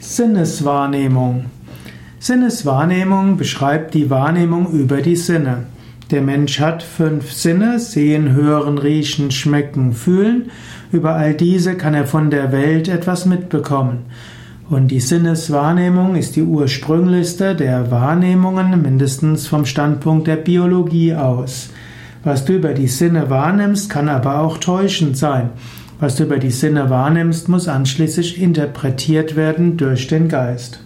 Sinneswahrnehmung. Sinneswahrnehmung beschreibt die Wahrnehmung über die Sinne. Der Mensch hat fünf Sinne, sehen, hören, riechen, schmecken, fühlen. Über all diese kann er von der Welt etwas mitbekommen. Und die Sinneswahrnehmung ist die ursprünglichste der Wahrnehmungen, mindestens vom Standpunkt der Biologie aus. Was du über die Sinne wahrnimmst, kann aber auch täuschend sein. Was du über die Sinne wahrnimmst, muss anschließend interpretiert werden durch den Geist.